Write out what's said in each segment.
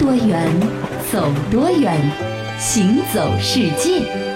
多远，走多远，行走世界。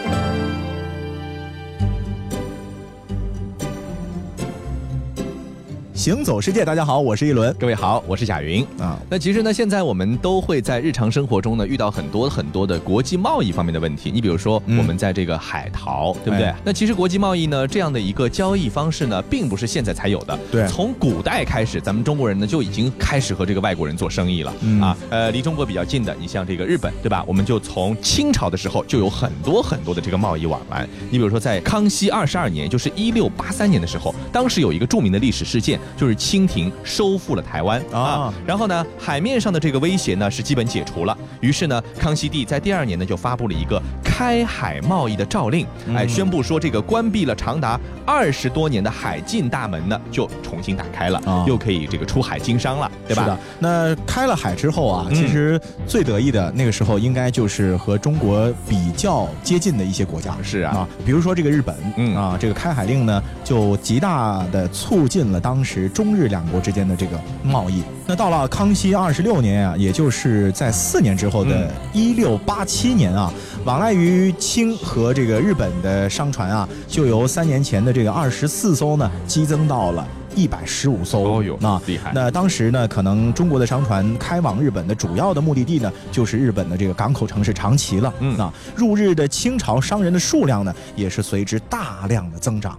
行走世界，大家好，我是一轮。各位好，我是贾云啊。那其实呢，现在我们都会在日常生活中呢遇到很多很多的国际贸易方面的问题。你比如说，我们在这个海淘，对不对？那其实国际贸易呢这样的一个交易方式呢，并不是现在才有的。对，从古代开始，咱们中国人呢就已经开始和这个外国人做生意了啊。呃，离中国比较近的，你像这个日本，对吧？我们就从清朝的时候就有很多很多的这个贸易往来。你比如说，在康熙二十二年，就是一六八三年的时候，当时有一个著名的历史事件。就是清廷收复了台湾啊，然后呢，海面上的这个威胁呢是基本解除了。于是呢，康熙帝在第二年呢就发布了一个开海贸易的诏令，哎，宣布说这个关闭了长达二十多年的海禁大门呢就重新打开了，又可以这个出海经商了，对吧？是的。那开了海之后啊，其实最得意的那个时候应该就是和中国比较接近的一些国家，是啊，比如说这个日本，嗯啊，这个开海令呢就极大的促进了当时。中日两国之间的这个贸易，那到了康熙二十六年啊，也就是在四年之后的一六八七年啊，往来于清和这个日本的商船啊，就由三年前的这个二十四艘呢，激增到了一百十五艘。哦哟，那厉害！那当时呢，可能中国的商船开往日本的主要的目的地呢，就是日本的这个港口城市长崎了。嗯，那入日的清朝商人的数量呢，也是随之大量的增长。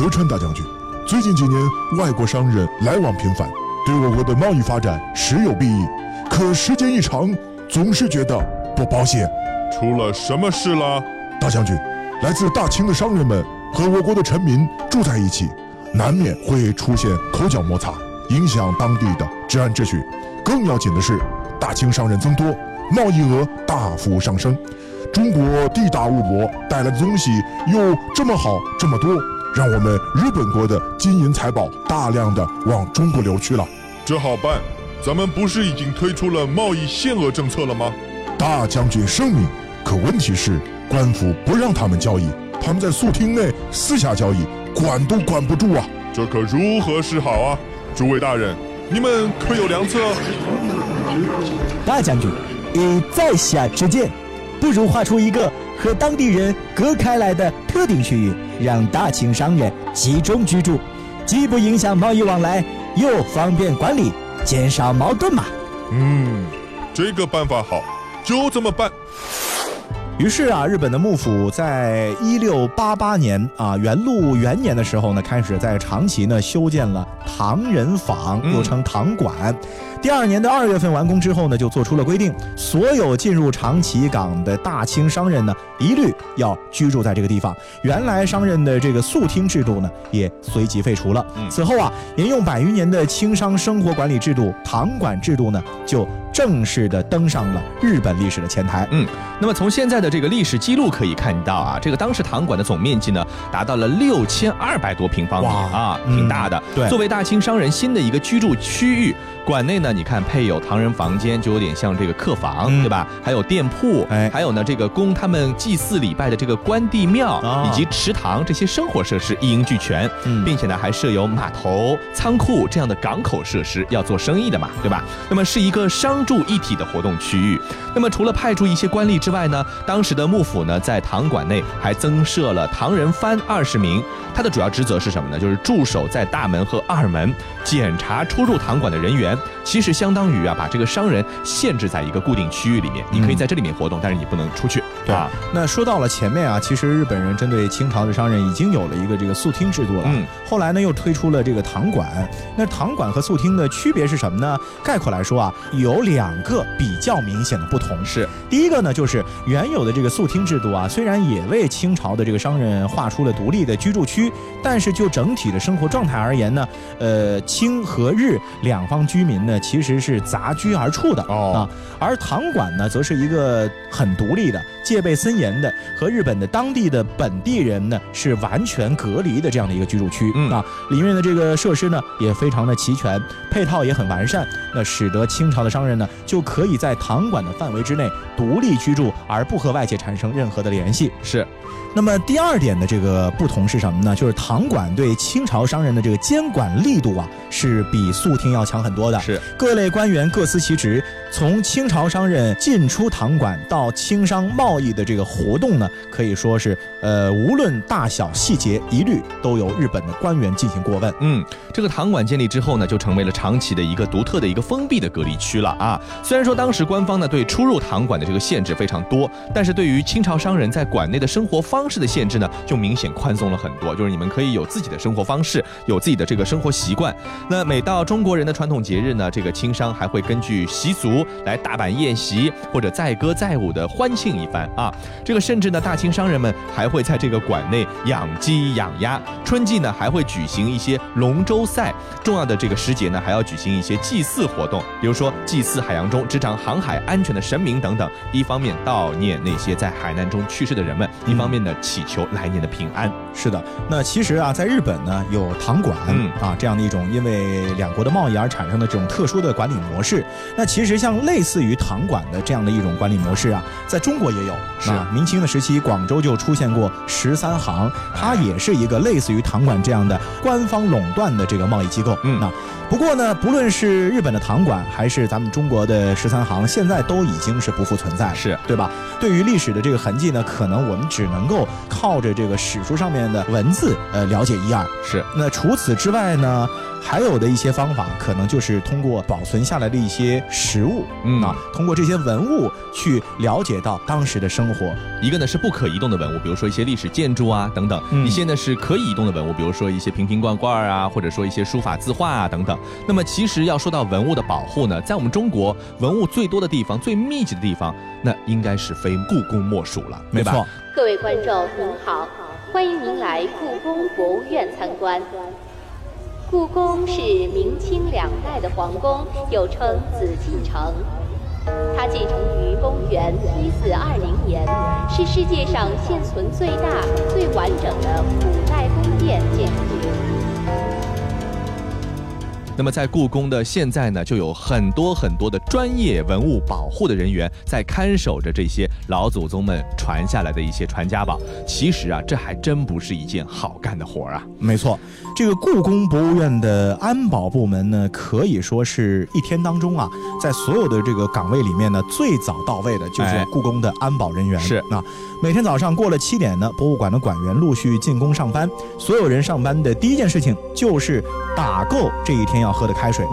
德川大将军，最近几年外国商人来往频繁，对我国的贸易发展实有裨益。可时间一长，总是觉得不保险。出了什么事了？大将军，来自大清的商人们和我国的臣民住在一起，难免会出现口角摩擦，影响当地的治安秩序。更要紧的是，大清商人增多，贸易额大幅上升。中国地大物博，带来的东西又这么好，这么多。让我们日本国的金银财宝大量的往中国流去了，这好办，咱们不是已经推出了贸易限额政策了吗？大将军圣明，可问题是官府不让他们交易，他们在宿厅内私下交易，管都管不住啊！这可如何是好啊？诸位大人，你们可有良策？大将军，以在下之见，不如画出一个和当地人隔开来的特定区域。让大清商人集中居住，既不影响贸易往来，又方便管理，减少矛盾嘛。嗯，这个办法好，就这么办。于是啊，日本的幕府在一六八八年啊元禄元年的时候呢，开始在长崎呢修建了唐人坊，又称唐馆。第二年的二月份完工之后呢，就做出了规定，所有进入长崎港的大清商人呢，一律要居住在这个地方。原来商人的这个宿厅制度呢，也随即废除了。此后啊，沿用百余年的清商生活管理制度——堂管制度呢，就正式的登上了日本历史的前台。嗯，那么从现在的这个历史记录可以看到啊，这个当时堂馆的总面积呢，达到了六千二百多平方米啊，挺大的。对，作为大清商人新的一个居住区域。馆内呢，你看配有唐人房间，就有点像这个客房，对吧？还有店铺，哎，还有呢，这个供他们祭祀礼拜的这个关帝庙，以及池塘这些生活设施一应俱全，并且呢，还设有码头、仓库这样的港口设施，要做生意的嘛，对吧？那么是一个商住一体的活动区域。那么除了派驻一些官吏之外呢，当时的幕府呢，在唐馆内还增设了唐人番二十名，他的主要职责是什么呢？就是驻守在大门和二门，检查出入唐馆的人员。其实相当于啊，把这个商人限制在一个固定区域里面，你可以在这里面活动，但是你不能出去，对啊？那说到了前面啊，其实日本人针对清朝的商人已经有了一个这个宿听制度了。嗯，后来呢又推出了这个堂馆。那堂馆和宿听的区别是什么呢？概括来说啊，有两个比较明显的不同。是第一个呢，就是原有的这个宿听制度啊，虽然也为清朝的这个商人划出了独立的居住区，但是就整体的生活状态而言呢，呃，清和日两方居民呢。其实是杂居而处的啊，而堂馆呢，则是一个很独立的、戒备森严的，和日本的当地的本地人呢是完全隔离的这样的一个居住区啊。里面的这个设施呢也非常的齐全，配套也很完善，那使得清朝的商人呢呢，就可以在堂馆的范围之内独立居住，而不和外界产生任何的联系。是。那么第二点的这个不同是什么呢？就是堂馆对清朝商人的这个监管力度啊，是比肃厅要强很多的。是各类官员各司其职，从清朝商人进出堂馆到清商贸易的这个活动呢，可以说是呃，无论大小细节，一律都由日本的官员进行过问。嗯，这个堂馆建立之后呢，就成为了长期的一个独特的一个封闭的隔离区了啊。虽然说当时官方呢对出入堂馆的这个限制非常多，但是对于清朝商人在馆内的生活方式的限制呢，就明显宽松了很多。就是你们可以有自己的生活方式，有自己的这个生活习惯。那每到中国人的传统节日呢，这个清商还会根据习俗来大摆宴席，或者载歌载舞的欢庆一番啊。这个甚至呢，大清商人们还会在这个馆内养鸡养鸭。春季呢，还会举行一些龙舟赛。重要的这个时节呢，还要举行一些祭祀活动，比如说祭祀海洋中执掌航海安全的神明等等。一方面悼念那些在海难中去世的人们，一方面呢。祈求来年的平安。是的，那其实啊，在日本呢，有堂馆啊这样的一种因为两国的贸易而产生的这种特殊的管理模式。那其实像类似于糖馆的这样的一种管理模式啊，在中国也有。是明清的时期，广州就出现过十三行，它也是一个类似于糖馆这样的官方垄断的这个贸易机构。嗯，那不过呢，不论是日本的糖馆，还是咱们中国的十三行，现在都已经是不复存在了，是对吧？对于历史的这个痕迹呢，可能我们只能够。靠着这个史书上面的文字，呃，了解一二是。那除此之外呢，还有的一些方法，可能就是通过保存下来的一些实物，嗯啊，通过这些文物去了解到当时的生活。一个呢是不可移动的文物，比如说一些历史建筑啊等等；一些呢是可以移动的文物，比如说一些瓶瓶罐罐啊，或者说一些书法字画啊等等。那么其实要说到文物的保护呢，在我们中国文物最多的地方、最密集的地方，那应该是非故宫莫属了，没错。各位观众您好，欢迎您来故宫博物院参观。故宫是明清两代的皇宫，又称紫禁城。它建成于公元一四二零年，是世界上现存最大、最完整的古代宫殿建筑群。那么在故宫的现在呢，就有很多很多的专业文物保护的人员在看守着这些老祖宗们传下来的一些传家宝。其实啊，这还真不是一件好干的活儿啊。没错，这个故宫博物院的安保部门呢，可以说是一天当中啊，在所有的这个岗位里面呢，最早到位的就是故宫的安保人员。是啊，每天早上过了七点呢，博物馆的馆员陆续进宫上班，所有人上班的第一件事情就是打够这一天要。喝的开水，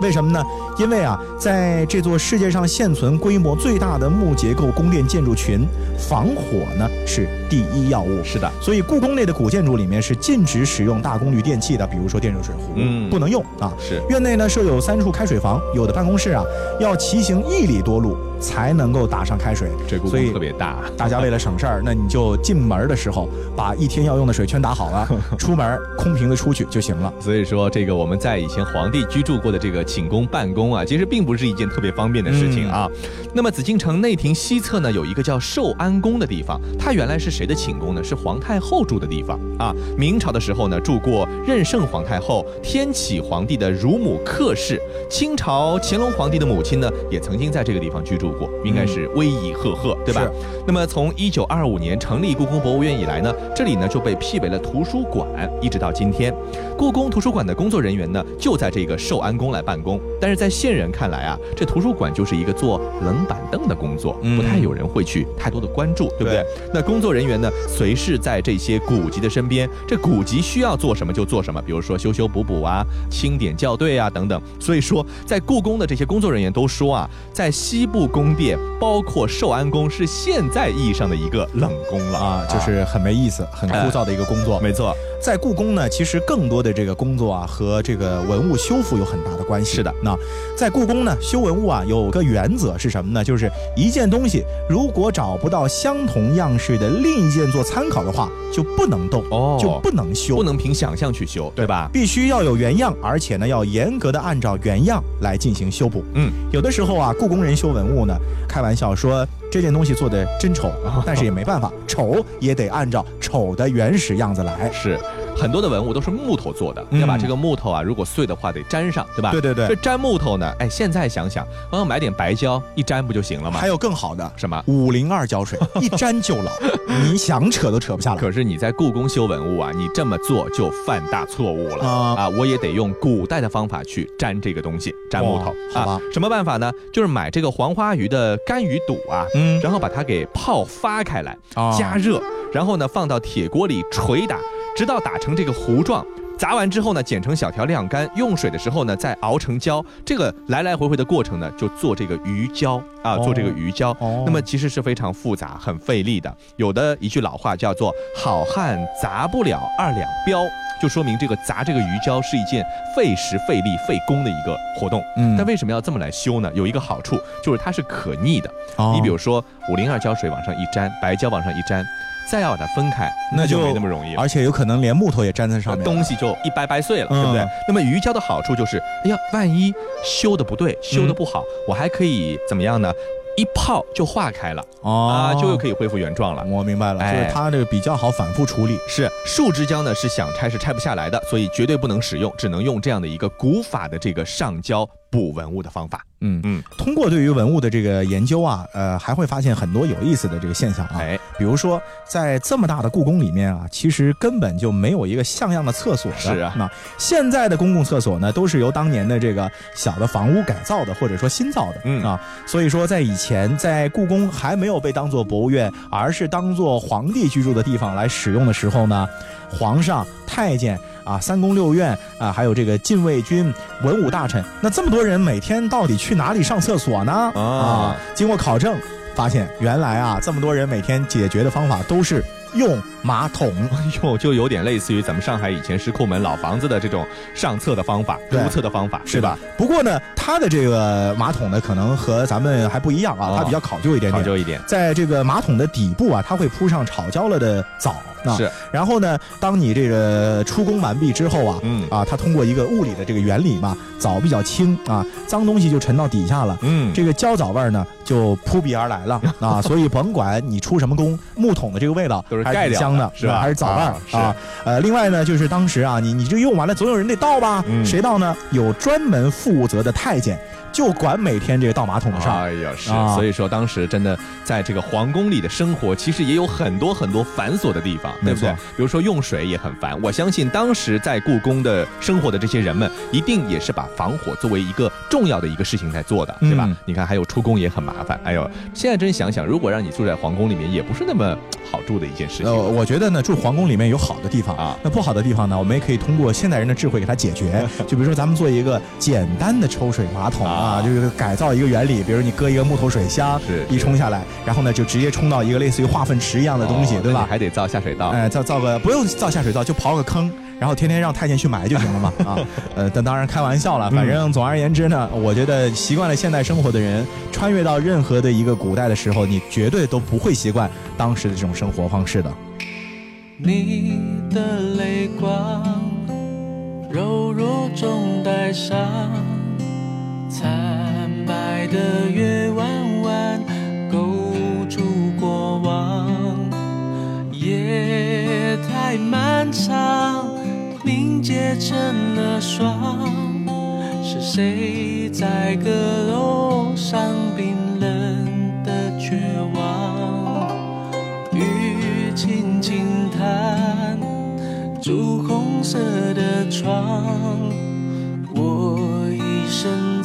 为什么呢？因为啊，在这座世界上现存规模最大的木结构宫殿建筑群，防火呢是第一要务。是的，所以故宫内的古建筑里面是禁止使用大功率电器的，比如说电热水壶，嗯，不能用啊。是。院内呢设有三处开水房，有的办公室啊要骑行一里多路。才能够打上开水，这故宫特别大。大家为了省事儿，那你就进门的时候把一天要用的水全打好了，出门空瓶子出去就行了。所以说，这个我们在以前皇帝居住过的这个寝宫办公啊，其实并不是一件特别方便的事情啊。那么紫禁城内廷西侧呢，有一个叫寿安宫的地方，它原来是谁的寝宫呢？是皇太后住的地方啊。明朝的时候呢，住过任圣皇太后、天启皇帝的乳母客氏，清朝乾隆皇帝的母亲呢，也曾经在这个地方居住。过应该是威仪赫赫，对吧？那么从一九二五年成立故宫博物院以来呢，这里呢就被辟为了图书馆，一直到今天。故宫图书馆的工作人员呢就在这个寿安宫来办公，但是在现人看来啊，这图书馆就是一个坐冷板凳的工作，不太有人会去太多的关注，对不对？那工作人员员呢随侍在这些古籍的身边，这古籍需要做什么就做什么，比如说修修补补啊、清点校对啊等等。所以说，在故宫的这些工作人员都说啊，在西部。宫殿包括寿安宫是现在意义上的一个冷宫了啊，就是很没意思、很枯燥的一个工作。没错，在故宫呢，其实更多的这个工作啊，和这个文物修复有很大的关系。是的，那在故宫呢，修文物啊，有个原则是什么呢？就是一件东西如果找不到相同样式的另一件做参考的话，就不能动哦，就不能修，不能凭想象去修，对吧？必须要有原样，而且呢，要严格的按照原样来进行修补。嗯，有的时候啊，故宫人修文物呢。开玩笑说这件东西做的真丑，但是也没办法，丑也得按照丑的原始样子来。是。很多的文物都是木头做的，要把这个木头啊，如果碎的话得粘上，对吧？对对对。这粘木头呢，哎，现在想想，我要买点白胶一粘不就行了吗？还有更好的什么？五零二胶水，一粘就老，你想扯都扯不下来。可是你在故宫修文物啊，你这么做就犯大错误了啊！我也得用古代的方法去粘这个东西，粘木头。好吧？什么办法呢？就是买这个黄花鱼的干鱼肚啊，嗯，然后把它给泡发开来，加热，然后呢放到铁锅里捶打，直到打成这个糊状。砸完之后呢，剪成小条晾干，用水的时候呢再熬成胶。这个来来回回的过程呢，就做这个鱼胶啊，做这个鱼胶。那么其实是非常复杂、很费力的。有的一句老话叫做“好汉砸不了二两镖”，就说明这个砸这个鱼胶是一件费时费力费工的一个活动。嗯，但为什么要这么来修呢？有一个好处就是它是可逆的。你比如说五零二胶水往上一粘，白胶往上一沾。再要把它分开，那就没那么容易，而且有可能连木头也粘在上面，东西就一掰掰碎了，对不对？那么鱼胶的好处就是，哎呀，万一修的不对，修的不好，我还可以怎么样呢？一泡就化开了，啊，就又可以恢复原状了。我明白了，就是它这个比较好反复处理。是树脂胶呢，是想拆是拆不下来的，所以绝对不能使用，只能用这样的一个古法的这个上胶。补文物的方法，嗯。嗯，通过对于文物的这个研究啊，呃，还会发现很多有意思的这个现象啊，哎，比如说在这么大的故宫里面啊，其实根本就没有一个像样的厕所的，是啊，那现在的公共厕所呢，都是由当年的这个小的房屋改造的，或者说新造的，嗯。啊，所以说在以前在故宫还没有被当做博物院，而是当做皇帝居住的地方来使用的时候呢，皇上、太监。啊，三宫六院啊，还有这个禁卫军、文武大臣，那这么多人每天到底去哪里上厕所呢？啊，经过考证，发现原来啊，这么多人每天解决的方法都是。用马桶，呦，就有点类似于咱们上海以前石库门老房子的这种上厕的方法，如厕的方法，是吧？不过呢，它的这个马桶呢，可能和咱们还不一样啊，它比较考究一点点。考究一点，在这个马桶的底部啊，它会铺上炒焦了的枣。是。然后呢，当你这个出工完毕之后啊，嗯啊，它通过一个物理的这个原理嘛，枣比较轻啊，脏东西就沉到底下了。嗯。这个焦枣味儿呢，就扑鼻而来了 啊，所以甭管你出什么工，木桶的这个味道。还是香的，是吧？还是枣味儿啊？呃，另外呢，就是当时啊，你你这用完了，总有人得倒吧？谁倒呢？有专门负责的太监。就管每天这个倒马桶的事儿。哎呀，是，所以说当时真的在这个皇宫里的生活，其实也有很多很多繁琐的地方，对不对？比如说用水也很烦。我相信当时在故宫的生活的这些人们，一定也是把防火作为一个重要的一个事情在做的，对吧？你看，还有出宫也很麻烦。哎呦，现在真想想，如果让你住在皇宫里面，也不是那么好住的一件事情。呃，我觉得呢，住皇宫里面有好的地方啊，那不好的地方呢，我们也可以通过现代人的智慧给它解决。就比如说，咱们做一个简单的抽水马桶。啊，就是改造一个原理，比如你搁一个木头水箱，是一冲下来，然后呢就直接冲到一个类似于化粪池一样的东西，对吧？还得造下水道，哎，造造个不用造下水道，就刨个坑，然后天天让太监去埋就行了嘛。啊，呃，但当然开玩笑了，反正总而言之呢，我觉得习惯了现代生活的人，穿越到任何的一个古代的时候，你绝对都不会习惯当时的这种生活方式的。你的泪光，柔弱中带伤。惨白的月弯弯勾住过往，夜太漫长，凝结成了霜。是谁在阁楼上冰冷的绝望？雨轻轻弹，朱红色的窗。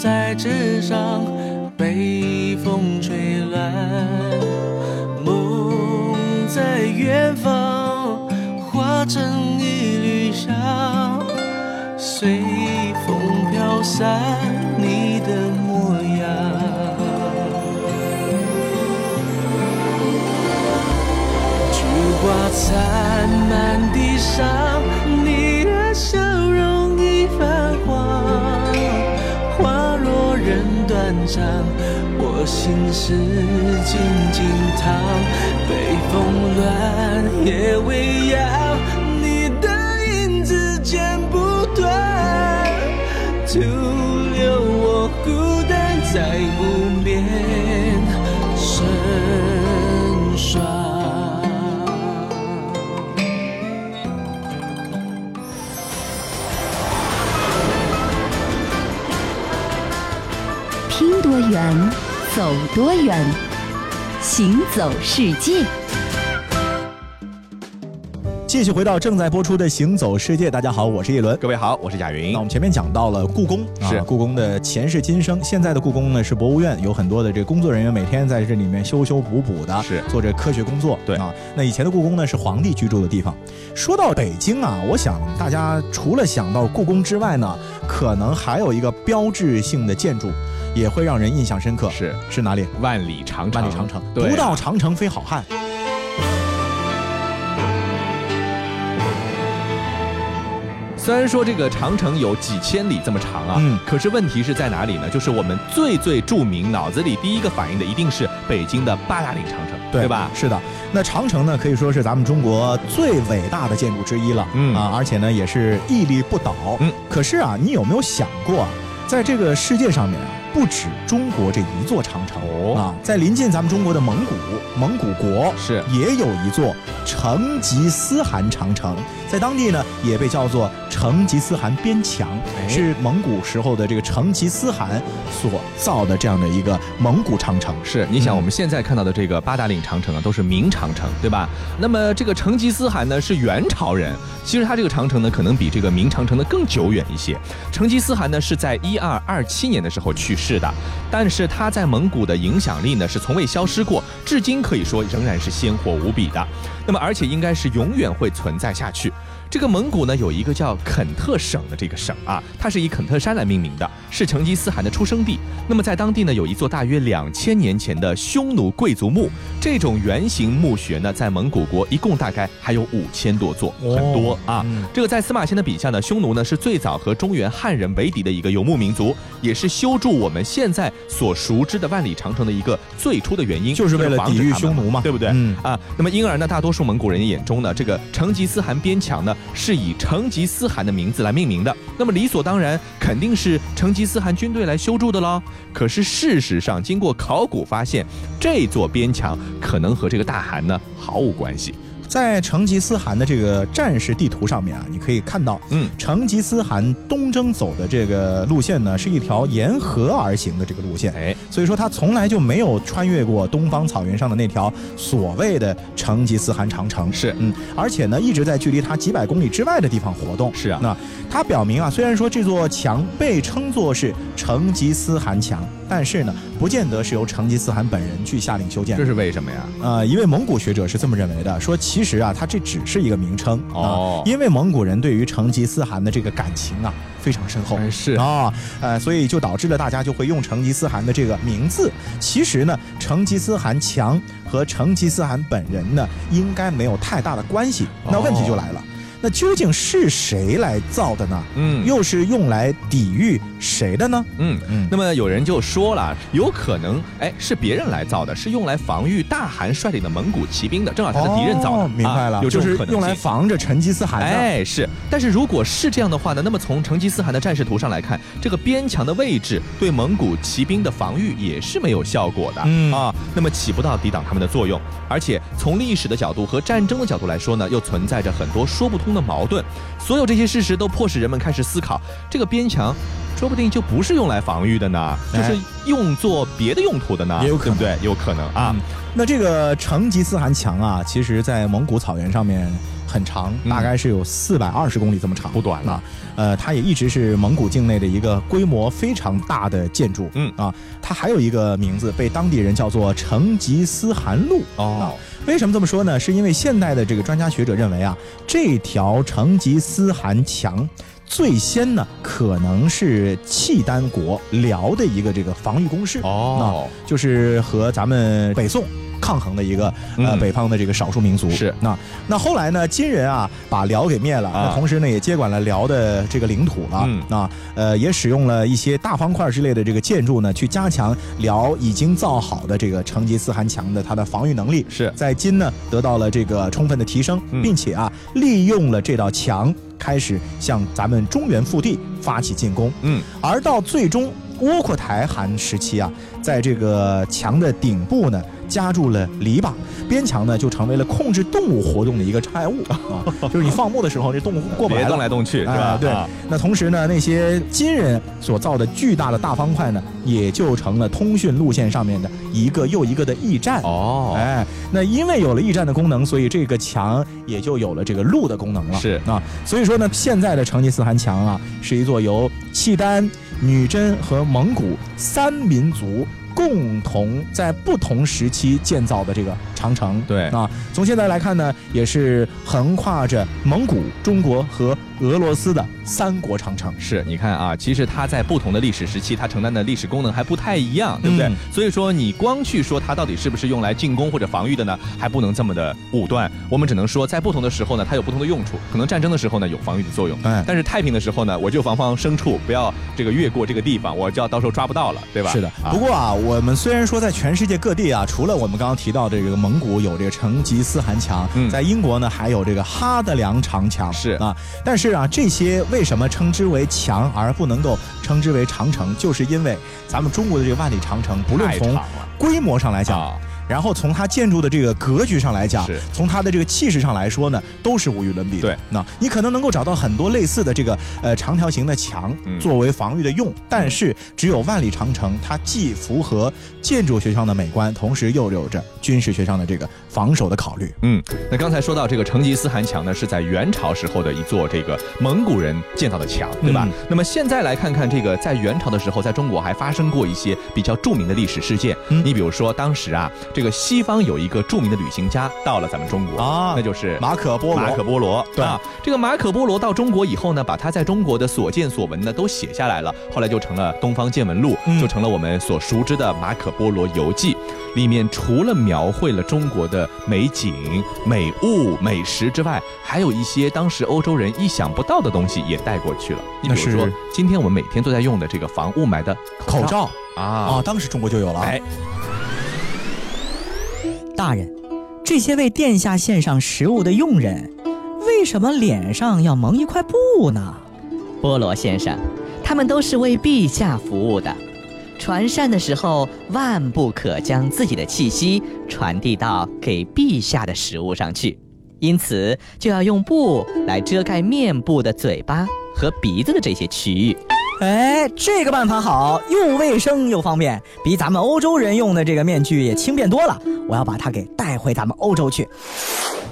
在纸上，被风吹乱。梦在远方，化成一缕香，随风飘散心事静静躺，北风乱，夜未央，你的影子剪不断，徒留我孤单在无眠深霜。听多远？走多远，行走世界。继续回到正在播出的《行走世界》，大家好，我是叶伦，各位好，我是贾云。那我们前面讲到了故宫，是故宫的前世今生。现在的故宫呢是博物院，有很多的这个工作人员每天在这里面修修补补的，是做着科学工作。对啊，那以前的故宫呢是皇帝居住的地方。说到北京啊，我想大家除了想到故宫之外呢，可能还有一个标志性的建筑，也会让人印象深刻。是是哪里？万里长城。万里长城，不到长城非好汉。虽然说这个长城有几千里这么长啊，嗯，可是问题是在哪里呢？就是我们最最著名、脑子里第一个反应的一定是北京的八达岭长城，对吧？是的，那长城呢，可以说是咱们中国最伟大的建筑之一了，嗯啊，而且呢也是屹立不倒。嗯，可是啊，你有没有想过，在这个世界上面啊，不止中国这一座长城。啊，在临近咱们中国的蒙古，蒙古国是。也有一座成吉思汗长城。在当地呢，也被叫做成吉思汗边墙，是蒙古时候的这个成吉思汗所造的这样的一个蒙古长城。是，你想我们现在看到的这个八达岭长城啊，都是明长城，对吧？那么这个成吉思汗呢是元朝人，其实他这个长城呢可能比这个明长城的更久远一些。成吉思汗呢是在一二二七年的时候去世的，但是他在蒙古的影响力呢是从未消失过，至今可以说仍然是鲜活无比的。那么而且应该是永远会存在下去。这个蒙古呢，有一个叫肯特省的这个省啊，它是以肯特山来命名的，是成吉思汗的出生地。那么在当地呢，有一座大约两千年前的匈奴贵族墓，这种圆形墓穴呢，在蒙古国一共大概还有五千多座，很多啊。这个在司马迁的笔下呢，匈奴呢是最早和中原汉人为敌的一个游牧民族，也是修筑我们现在所熟知的万里长城的一个最初的原因，就是为了抵御匈奴嘛，对不对？嗯啊。那么因而呢，大多数蒙古人眼中呢，这个成吉思汗边墙呢。是以成吉思汗的名字来命名的，那么理所当然肯定是成吉思汗军队来修筑的喽。可是事实上，经过考古发现，这座边墙可能和这个大汗呢毫无关系。在成吉思汗的这个战士地图上面啊，你可以看到，嗯，成吉思汗东征走的这个路线呢，是一条沿河而行的这个路线，哎，所以说他从来就没有穿越过东方草原上的那条所谓的成吉思汗长城，是，嗯，而且呢，一直在距离他几百公里之外的地方活动，是啊，那他表明啊，虽然说这座墙被称作是成吉思汗墙。但是呢，不见得是由成吉思汗本人去下令修建，这是为什么呀？呃，一位蒙古学者是这么认为的，说其实啊，它这只是一个名称哦，因为蒙古人对于成吉思汗的这个感情啊非常深厚，是啊，呃，所以就导致了大家就会用成吉思汗的这个名字。其实呢，成吉思汗强和成吉思汗本人呢应该没有太大的关系。那问题就来了。那究竟是谁来造的呢？嗯，又是用来抵御谁的呢？嗯嗯。那么有人就说了，有可能，哎，是别人来造的，是用来防御大汗率领的蒙古骑兵的，正好他的敌人造的。明白了，就是用来防着成吉思汗的。哎，是。但是如果是这样的话呢？那么从成吉思汗的战士图上来看，这个边墙的位置对蒙古骑兵的防御也是没有效果的。嗯啊，那么起不到抵挡他们的作用。而且从历史的角度和战争的角度来说呢，又存在着很多说不通。的矛盾，所有这些事实都迫使人们开始思考：这个边墙，说不定就不是用来防御的呢，就是用作别的用途的呢，也有可能，对，有可能啊。那这个成吉思汗墙啊，其实在蒙古草原上面很长，大概是有四百二十公里这么长，不短了。呃，它也一直是蒙古境内的一个规模非常大的建筑。嗯啊，它还有一个名字，被当地人叫做成吉思汗路。哦。为什么这么说呢？是因为现代的这个专家学者认为啊，这条成吉思汗墙最先呢，可能是契丹国辽的一个这个防御工事哦，就是和咱们北宋。抗衡的一个呃北方的这个少数民族。是。那那后来呢金人啊把辽给灭了，那同时呢也接管了辽的这个领土了。那呃也使用了一些大方块之类的这个建筑呢去加强辽已经造好的这个成吉思汗墙的它的防御能力是。在金呢得到了这个充分的提升，并且啊利用了这道墙开始向咱们中原腹地发起进攻。嗯。而到最终窝阔台汗时期啊在这个墙的顶部呢。加住了篱笆，边墙呢就成为了控制动物活动的一个障碍物啊，就是你放牧的时候，这动物过不来，动来动去，是吧？对。那同时呢，那些金人所造的巨大的大方块呢，也就成了通讯路线上面的一个又一个的驿站。哦，哎，那因为有了驿站的功能，所以这个墙也就有了这个路的功能了。是啊，所以说呢，现在的成吉思汗墙啊，是一座由契丹、女真和蒙古三民族。共同在不同时期建造的这个长城，对啊，从现在来看呢，也是横跨着蒙古、中国和。俄罗斯的三国长城是，你看啊，其实它在不同的历史时期，它承担的历史功能还不太一样，对不对？所以说，你光去说它到底是不是用来进攻或者防御的呢，还不能这么的武断。我们只能说，在不同的时候呢，它有不同的用处。可能战争的时候呢，有防御的作用，哎，但是太平的时候呢，我就防防牲畜不要这个越过这个地方，我就要到时候抓不到了，对吧？是的。不过啊，我们虽然说在全世界各地啊，除了我们刚刚提到这个蒙古有这个成吉思汗墙，在英国呢还有这个哈德良长墙，是啊，但是啊这些。为什么称之为墙而不能够称之为长城？就是因为咱们中国的这个万里长城，不论从规模上来讲。然后从它建筑的这个格局上来讲，从它的这个气势上来说呢，都是无与伦比的。对，那你可能能够找到很多类似的这个呃长条形的墙作为防御的用，但是只有万里长城，它既符合建筑学上的美观，同时又有着军事学上的这个防守的考虑。嗯，那刚才说到这个成吉思汗墙呢，是在元朝时候的一座这个蒙古人建造的墙，对吧？那么现在来看看这个在元朝的时候，在中国还发生过一些比较著名的历史事件。嗯你比如说当时啊。这个西方有一个著名的旅行家到了咱们中国啊，那就是马可波罗。马可波罗，对啊，这个马可波罗到中国以后呢，把他在中国的所见所闻呢都写下来了，后来就成了《东方见闻录》，就成了我们所熟知的《马可波罗游记》。里面除了描绘了中国的美景、美物、美食之外，还有一些当时欧洲人意想不到的东西也带过去了。你比如说，今天我们每天都在用的这个防雾霾的口罩啊啊，当时中国就有了。哎。大人，这些为殿下献上食物的佣人，为什么脸上要蒙一块布呢？波罗先生，他们都是为陛下服务的。传膳的时候，万不可将自己的气息传递到给陛下的食物上去，因此就要用布来遮盖面部的嘴巴和鼻子的这些区域。哎，这个办法好，又卫生又方便，比咱们欧洲人用的这个面具也轻便多了。我要把它给带回咱们欧洲去。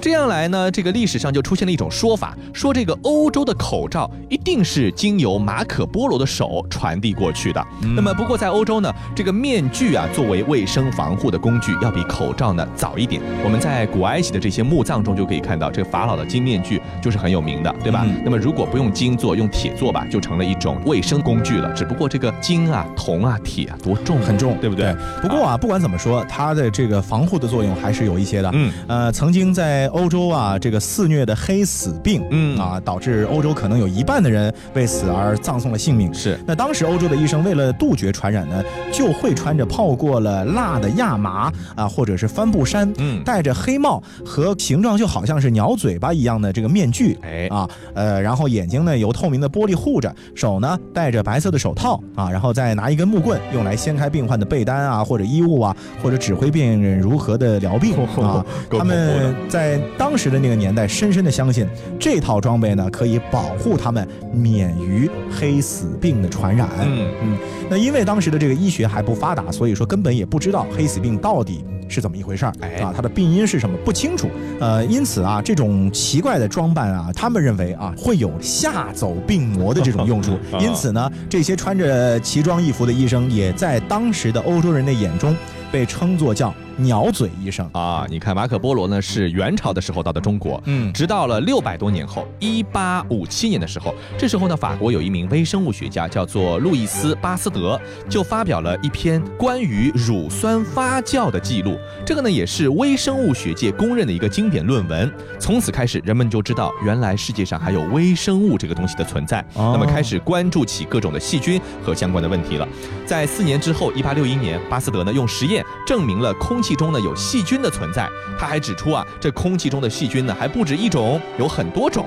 这样来呢，这个历史上就出现了一种说法，说这个欧洲的口罩一定是经由马可波罗的手传递过去的。那么，不过在欧洲呢，这个面具啊，作为卫生防护的工具，要比口罩呢早一点。我们在古埃及的这些墓葬中就可以看到，这个法老的金面具就是很有名的，对吧？那么，如果不用金做，用铁做吧，就成了一种卫生工具了。只不过这个金啊、铜啊、铁啊多重，很重，对不对？不过啊，不管怎么说，它的这个防护的作用还是有一些的。嗯，呃，曾经在。欧洲啊，这个肆虐的黑死病，嗯啊，导致欧洲可能有一半的人为此而葬送了性命。是，那当时欧洲的医生为了杜绝传染呢，就会穿着泡过了蜡的亚麻啊，或者是帆布衫，嗯，戴着黑帽和形状就好像是鸟嘴巴一样的这个面具，哎啊，呃，然后眼睛呢由透明的玻璃护着，手呢戴着白色的手套啊，然后再拿一根木棍用来掀开病患的被单啊或者衣物啊，或者指挥病人如何的疗病啊，他们在。当时的那个年代，深深的相信这套装备呢，可以保护他们免于黑死病的传染。嗯嗯，那因为当时的这个医学还不发达，所以说根本也不知道黑死病到底是怎么一回事儿，啊，它的病因是什么不清楚。呃，因此啊，这种奇怪的装扮啊，他们认为啊会有吓走病魔的这种用处。因此呢，这些穿着奇装异服的医生，也在当时的欧洲人的眼中被称作叫。鸟嘴医生啊，你看马可波罗呢是元朝的时候到的中国，嗯，直到了六百多年后，一八五七年的时候，这时候呢，法国有一名微生物学家叫做路易斯巴斯德，就发表了一篇关于乳酸发酵的记录，这个呢也是微生物学界公认的一个经典论文。从此开始，人们就知道原来世界上还有微生物这个东西的存在，那么开始关注起各种的细菌和相关的问题了。在四年之后，一八六一年，巴斯德呢用实验证明了空。气中呢有细菌的存在，他还指出啊，这空气中的细菌呢还不止一种，有很多种。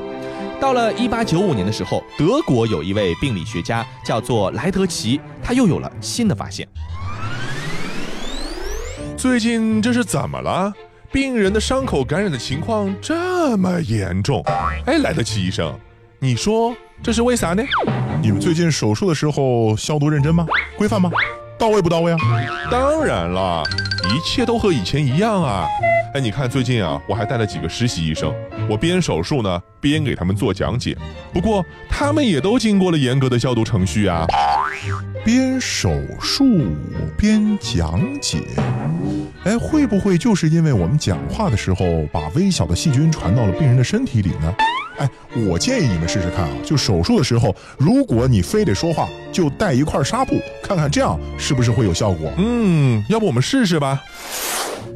到了一八九五年的时候，德国有一位病理学家叫做莱德奇，他又有了新的发现。最近这是怎么了？病人的伤口感染的情况这么严重。哎，莱德奇医生，你说这是为啥呢？你们最近手术的时候消毒认真吗？规范吗？到位不到位啊？当然了，一切都和以前一样啊。哎，你看最近啊，我还带了几个实习医生，我边手术呢边给他们做讲解。不过他们也都经过了严格的消毒程序啊。边手术边讲解，哎，会不会就是因为我们讲话的时候把微小的细菌传到了病人的身体里呢？哎，我建议你们试试看啊，就手术的时候，如果你非得说话，就带一块纱布，看看这样是不是会有效果。嗯，要不我们试试吧。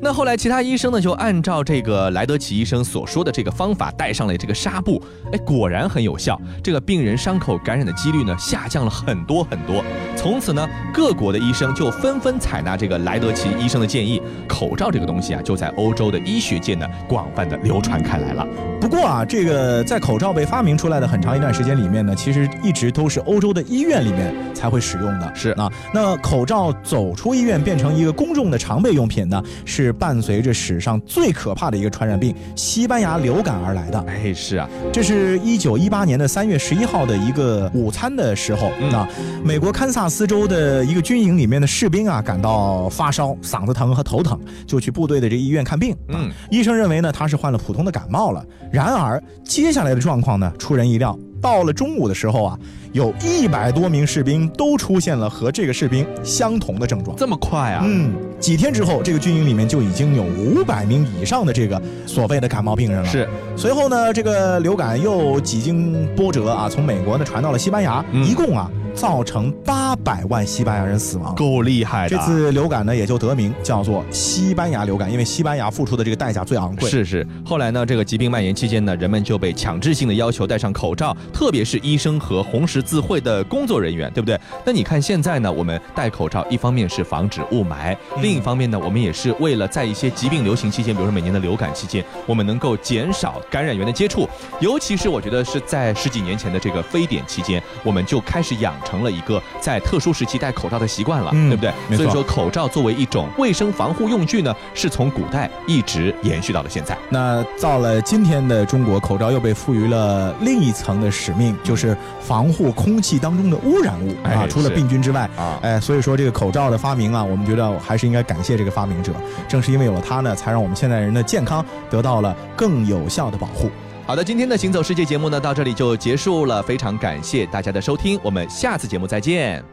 那后来，其他医生呢就按照这个莱德奇医生所说的这个方法，带上了这个纱布，哎，果然很有效。这个病人伤口感染的几率呢下降了很多很多。从此呢，各国的医生就纷纷采纳这个莱德奇医生的建议，口罩这个东西啊就在欧洲的医学界呢广泛的流传开来了。不过啊，这个在口罩被发明出来的很长一段时间里面呢，其实一直都是欧洲的医院里面才会使用的。是啊，那口罩走出医院变成一个公众的常备用品呢，是。伴随着史上最可怕的一个传染病——西班牙流感而来的。哎，是啊，这是一九一八年的三月十一号的一个午餐的时候，那美国堪萨斯州的一个军营里面的士兵啊，感到发烧、嗓子疼和头疼，就去部队的这医院看病。嗯，医生认为呢，他是患了普通的感冒了。然而，接下来的状况呢，出人意料。到了中午的时候啊，有一百多名士兵都出现了和这个士兵相同的症状。这么快啊？嗯，几天之后，这个军营里面就已经有五百名以上的这个所谓的感冒病人了。是。随后呢，这个流感又几经波折啊，从美国呢传到了西班牙，一共啊。造成八百万西班牙人死亡，够厉害的。这次流感呢，也就得名叫做西班牙流感，因为西班牙付出的这个代价最昂贵。是是。后来呢，这个疾病蔓延期间呢，人们就被强制性的要求戴上口罩，特别是医生和红十字会的工作人员，对不对？那你看现在呢，我们戴口罩，一方面是防止雾霾，另一方面呢，我们也是为了在一些疾病流行期间，比如说每年的流感期间，我们能够减少感染源的接触。尤其是我觉得是在十几年前的这个非典期间，我们就开始养成了一个。在特殊时期戴口罩的习惯了，对不对？所以说，口罩作为一种卫生防护用具呢，是从古代一直延续到了现在。那到了今天的中国，口罩又被赋予了另一层的使命，就是防护空气当中的污染物啊。除了病菌之外啊，哎，所以说这个口罩的发明啊，我们觉得还是应该感谢这个发明者。正是因为有了它呢，才让我们现代人的健康得到了更有效的保护。好的，今天的行走世界节目呢，到这里就结束了。非常感谢大家的收听，我们下次节目再见。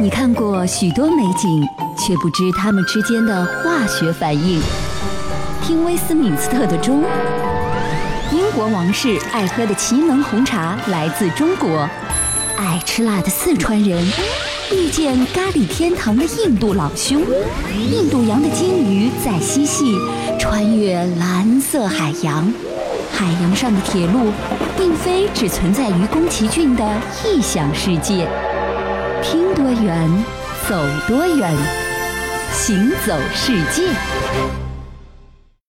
你看过许多美景，却不知它们之间的化学反应。听威斯敏斯特的钟，英国王室爱喝的奇门红茶来自中国，爱吃辣的四川人遇见咖喱天堂的印度老兄，印度洋的鲸鱼在嬉戏，穿越蓝色海洋。海洋上的铁路，并非只存在于宫崎骏的异想世界。听多远，走多远，行走世界。